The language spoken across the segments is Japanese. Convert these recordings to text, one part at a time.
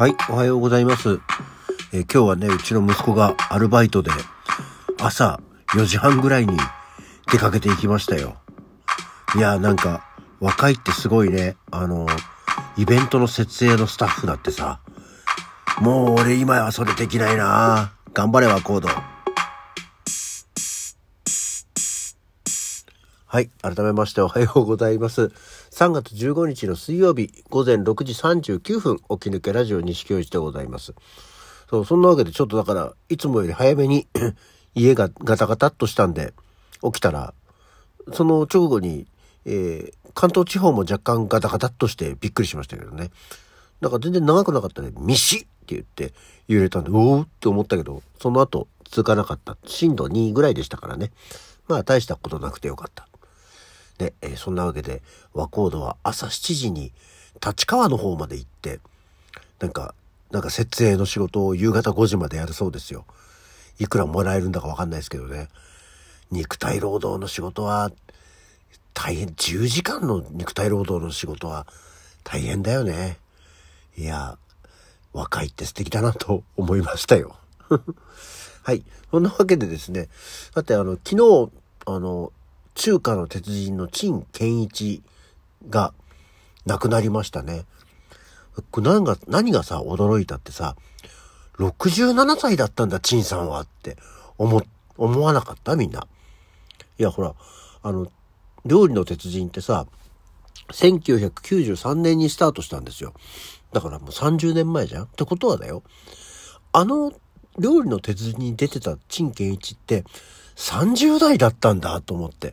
はい、おはようございます。えー今日はね、うちの息子がアルバイトで朝4時半ぐらいに出かけていきましたよ。いや、なんか若いってすごいね。あの、イベントの設営のスタッフだってさ、もう俺今はそれできないな頑張れワコード。はい。改めましておはようございます。3月15日の水曜日午前6時39分起き抜けラジオ西京一でございます。そう、そんなわけでちょっとだから、いつもより早めに 家がガタガタっとしたんで起きたら、その直後に、えー関東地方も若干ガタガタっとしてびっくりしましたけどね。なんか全然長くなかったね。ミシって言って揺れたんで、おおって思ったけど、その後続かなかった。震度2ぐらいでしたからね。まあ大したことなくてよかった。で、えーそんなわけで、和コードは朝7時に立川の方まで行って、なんか、なんか設営の仕事を夕方5時までやるそうですよ。いくらもらえるんだかわかんないですけどね。肉体労働の仕事は大変、10時間の肉体労働の仕事は大変だよね。いや、若いって素敵だなと思いましたよ。はい。そんなわけでですね、だってあの、昨日、あの、中華の鉄人の陳健一が亡くなりましたね。何が、何がさ、驚いたってさ、67歳だったんだ、陳さんはって思、思わなかったみんな。いや、ほら、あの、料理の鉄人ってさ、1993年にスタートしたんですよ。だからもう30年前じゃん？ってことはだよ。あの料理の鉄人に出てた陳健一って30代だったんだと思って。い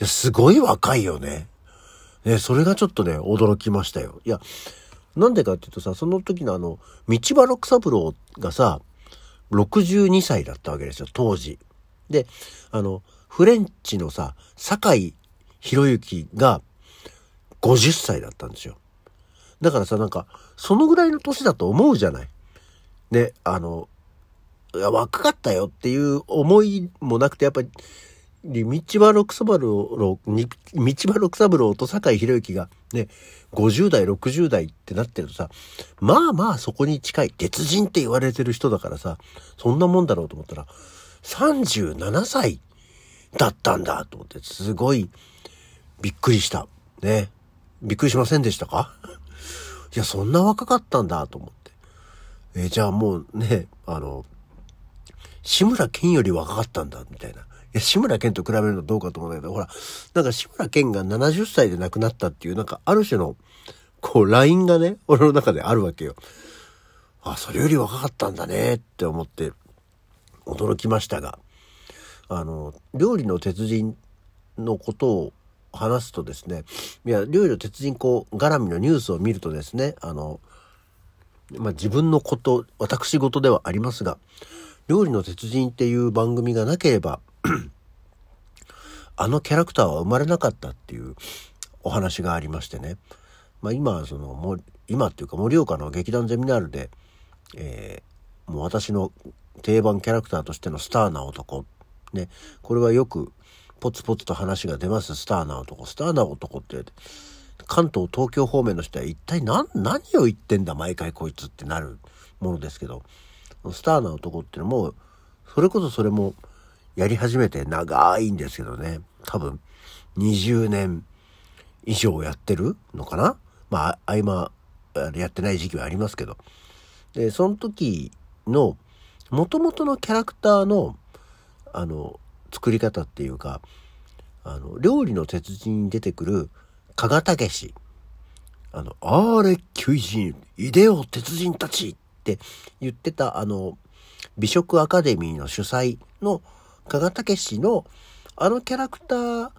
や、すごい若いよね。ね、それがちょっとね、驚きましたよ。いや、なんでかっていうとさ、その時のあの、道場六三郎がさ、62歳だったわけですよ、当時。で、あの、フレンチのさ、酒井博之が50歳だったんですよ。だからさ、なんか、そのぐらいの年だと思うじゃない。ね、あの、若かったよっていう思いもなくて、やっぱり、道場六三郎、道場六三郎と酒井宏之がね、50代、60代ってなってるとさ、まあまあそこに近い、鉄人って言われてる人だからさ、そんなもんだろうと思ったら、37歳だったんだと思って、すごいびっくりした。ね。びっくりしませんでしたか？いや、そんな若かったんだと思って。えじゃあもうね、あの、志村けんより若かったんだ、みたいな。いや、志村けんと比べるのどうかと思うんだけど、ほら、なんか志村けんが70歳で亡くなったっていう、なんかある種の、こう、ラインがね、俺の中であるわけよ。あ、それより若かったんだね、って思って、驚きましたが、あの、料理の鉄人のことを話すとですね、いや、料理の鉄人こう、絡みのニュースを見るとですね、あの、まあ、自分のこと、私事ではありますが、料理の鉄人っていう番組がなければ、あのキャラクターは生まれなかったっていうお話がありましてね。まあ今、その、もう今っていうか盛岡の劇団ゼミナールで、えーもう私の定番キャラクターとしてのスターな男。ね。これはよくポツポツと話が出ます。スターな男。スターな男って。関東、東京方面の人は一体何、何を言ってんだ、毎回こいつってなるものですけど、スターな男っていうのも、それこそそれもやり始めて長いんですけどね、多分20年以上やってるのかな？まあ、合間、やってない時期はありますけど。で、その時の、元々のキャラクターの、あの、作り方っていうか、あの、料理の鉄人に出てくる、加賀武。あの、あれ、求人、いでよ、鉄人たちって言ってた、あの、美食アカデミーの主催の加賀武史の、あのキャラクター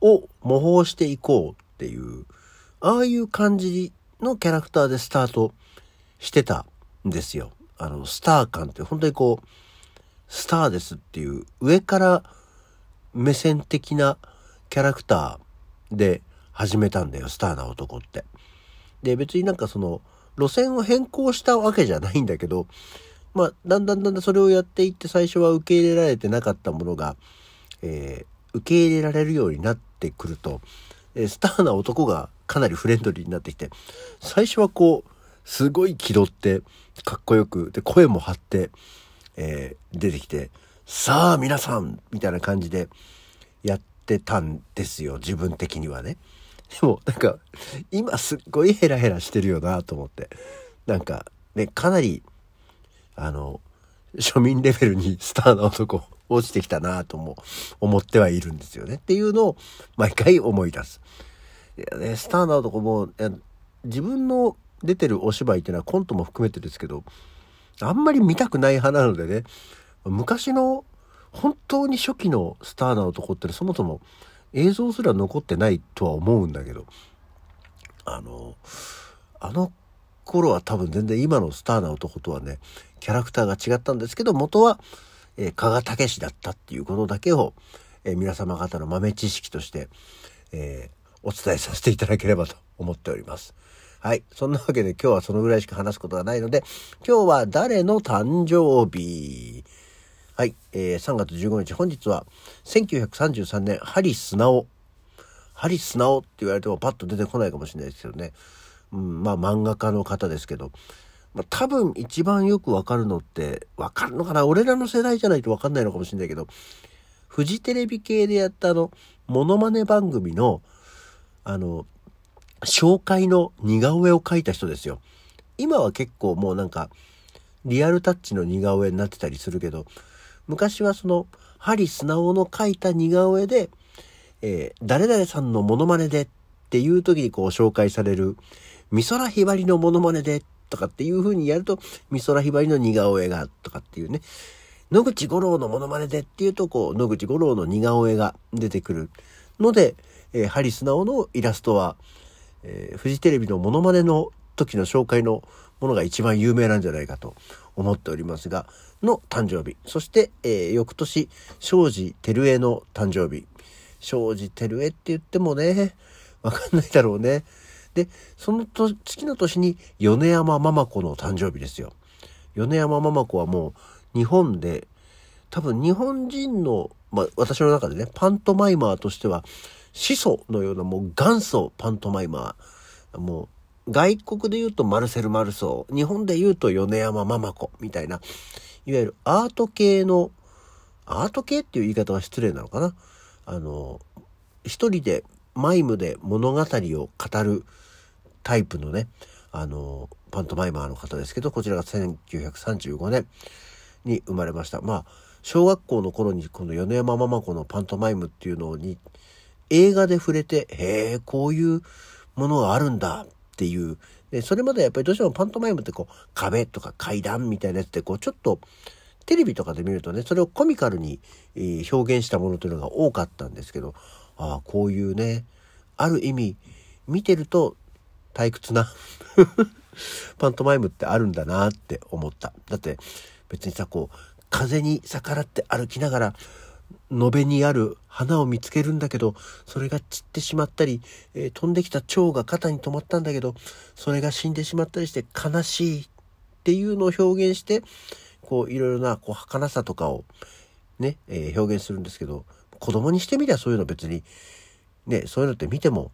を模倣していこうっていう、ああいう感じのキャラクターでスタートしてたんですよ。あの、スター感って本当にこう、スターですっていう上から目線的なキャラクターで始めたんだよ、スターな男って。で、別になんかその、路線を変更したわけじゃないんだけど、まあ、だんだんだんだんそれをやっていって最初は受け入れられてなかったものが、えー受け入れられるようになってくると、えースターな男がかなりフレンドリーになってきて、最初はこう、すごい気取って、かっこよく、で、声も張って、えー、出てきて、さあ皆さんみたいな感じでやってたんですよ、自分的にはね。でも、なんか、今すっごいヘラヘラしてるよなと思って。なんか、ね、かなり、あの、庶民レベルにスターな男落ちてきたなとも思ってはいるんですよねっていうのを毎回思い出す。いやね、スターな男も自分の出てるお芝居っていうのはコントも含めてですけどあんまり見たくない派なのでね昔の本当に初期のスターな男ってそもそも映像すら残ってないとは思うんだけどあのあの頃は多分全然今のスターな男とはねキャラクターが違ったんですけど元は、えー、加賀武史だったっていうことだけを、えー、皆様方の豆知識として、えー、お伝えさせていただければと思っております。はい。そんなわけで今日はそのぐらいしか話すことがないので、今日は誰の誕生日？はい。えー、3月15日、本日は1933年、ハリスナオ。ハリスナオって言われてもパッと出てこないかもしれないですけどね。うん、まあ漫画家の方ですけど。まあ、多分一番よくわかるのって、わかるのかな？俺らの世代じゃないとわかんないのかもしれないけど、フジテレビ系でやったあの、モノマネ番組の、あの、紹介の似顔絵を描いた人ですよ。今は結構もうなんか、リアルタッチの似顔絵になってたりするけど、昔はその、針素直の描いた似顔絵で、えー、誰々さんのモノマネでっていう時にこう紹介される、美空ひばりのモノマネでとかっていう風にやると、美空ひばりの似顔絵がとかっていうね、野口五郎のモノマネでっていうとこう、野口五郎の似顔絵が出てくるので、えー、ハリスナオのイラストは、えー、フジテレビのモノマネの時の紹介のものが一番有名なんじゃないかと思っておりますが、の誕生日。そして、えー、翌年、庄司照江の誕生日。庄司照江って言ってもね、わかんないだろうね。で、そのと月の年に米山ママ子の誕生日ですよ。米山ママ子はもう日本で、多分日本人の、まあ私の中でね、パントマイマーとしては始祖のようなもう元祖パントマイマー。もう外国で言うとマルセル・マルソー。日本で言うと米山ママ子みたいな。いわゆるアート系の、アート系っていう言い方は失礼なのかな？あの、一人でマイムで物語を語るタイプのね、あの、パントマイマーの方ですけど、こちらが1935年に生まれました。まあ、小学校の頃にこの米山ママ子のパントマイムっていうのに映画で触れて、へえ、こういうものがあるんだっていう。で、それまでやっぱりどうしてもパントマイムってこう、壁とか階段みたいなやつってこう、ちょっと、テレビとかで見るとね、それをコミカルに表現したものというのが多かったんですけど、ああ、こういうね、ある意味、見てると退屈な パントマイムってあるんだなって思った。だって別にさ、こう、風に逆らって歩きながら、延べにある花を見つけるんだけど、それが散ってしまったり、えー、飛んできた蝶が肩に止まったんだけど、それが死んでしまったりして悲しいっていうのを表現して、こういろいろなこう儚さとかをね、えー、表現するんですけど、子供にしてみりゃそういうの別に、ね、そういうのって見ても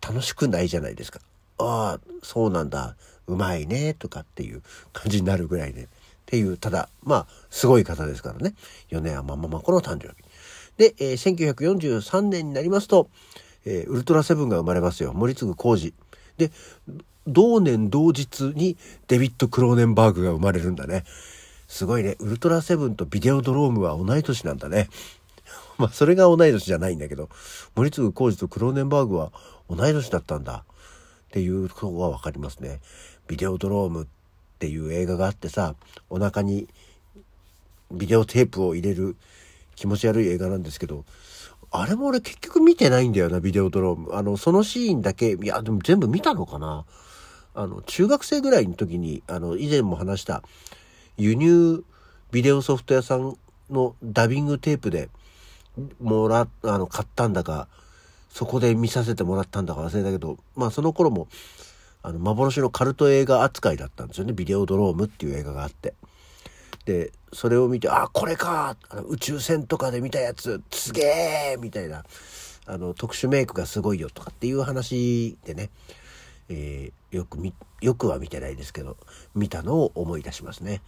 楽しくないじゃないですか。ああ、そうなんだ、うまいね、とかっていう感じになるぐらいで、ね。っていう、ただ、まあ、すごい方ですからね。米山ママ子の誕生日。で、えー、1943年になりますと、えー、ウルトラセブンが生まれますよ。森次浩二。で、同年同日にデビッド・クローネンバーグが生まれるんだね。すごいね。ウルトラセブンとビデオドロームは同い年なんだね。まあ、それが同い年じゃないんだけど、森次浩二とクローネンバーグは同い年だったんだ。っていうことがわかりますね。ビデオドロームってていう映画があってさお腹にビデオテープを入れる気持ち悪い映画なんですけどあれも俺結局見てないんだよなビデオドローム。あのそのシーンだけいやでも全部見たのかな。あの中学生ぐらいの時にあの以前も話した輸入ビデオソフト屋さんのダビングテープでもらあの買ったんだかそこで見させてもらったんだか忘れたけどまあその頃もあの、幻のカルト映画扱いだったんですよね。ビデオドロームっていう映画があって。で、それを見て、あ、これか宇宙船とかで見たやつ、すげえみたいな、あの、特殊メイクがすごいよとかっていう話でね、えー、よく見、よくは見てないですけど、見たのを思い出しますね。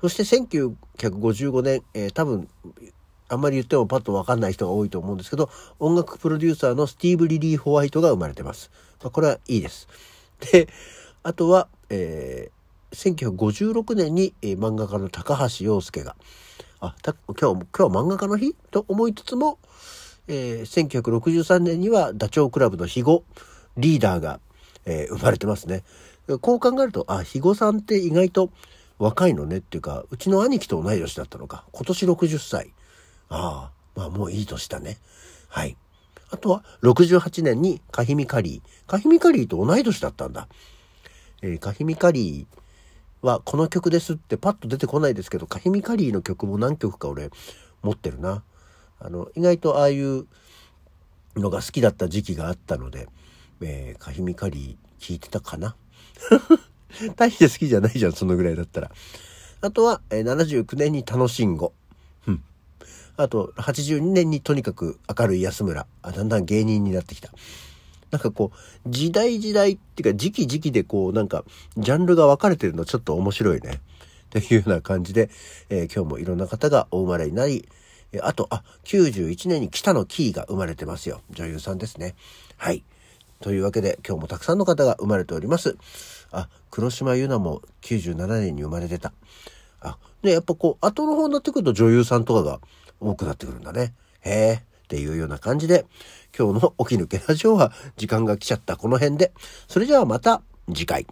そして1955年、えー、多分、あんまり言ってもパッとわかんない人が多いと思うんですけど、音楽プロデューサーのスティーブ・リリー・ホワイトが生まれてます。まあ、これはいいです。で、あとは、えー、1956年に、えー、漫画家の高橋洋介が、あ、た今日、今日漫画家の日？と思いつつも、えー、1963年にはダチョウ倶楽部の肥後リーダーが、えー、生まれてますね。こう考えると、あ、肥後さんって意外と若いのねっていうか、うちの兄貴と同い年だったのか。今年60歳。ああ、まあもういい年だね。はい。あとは、68年にカヒミカリー。カヒミカリーと同い年だったんだ。えー、カヒミカリーはこの曲ですってパッと出てこないですけど、カヒミカリーの曲も何曲か俺持ってるな。あの、意外とああいうのが好きだった時期があったので、えー、カヒミカリー聞いてたかな 大して好きじゃないじゃん、そのぐらいだったら。あとは、えー、79年に楽しんご。あと、82年にとにかく明るい安村。あ、だんだん芸人になってきた。なんかこう、時代時代っていうか時期時期でこう、なんか、ジャンルが分かれてるのちょっと面白いね。っていうような感じで、えー、今日もいろんな方がお生まれになり、あと、あ、91年に北野キーが生まれてますよ。女優さんですね。はい。というわけで、今日もたくさんの方が生まれております。あ、黒島優奈も97年に生まれてた。あ、ね、やっぱこう、後の方になってくると女優さんとかが多くなってくるんだね。へえ、っていうような感じで、今日の起き抜けラジオは時間が来ちゃったこの辺で、それじゃあまた次回。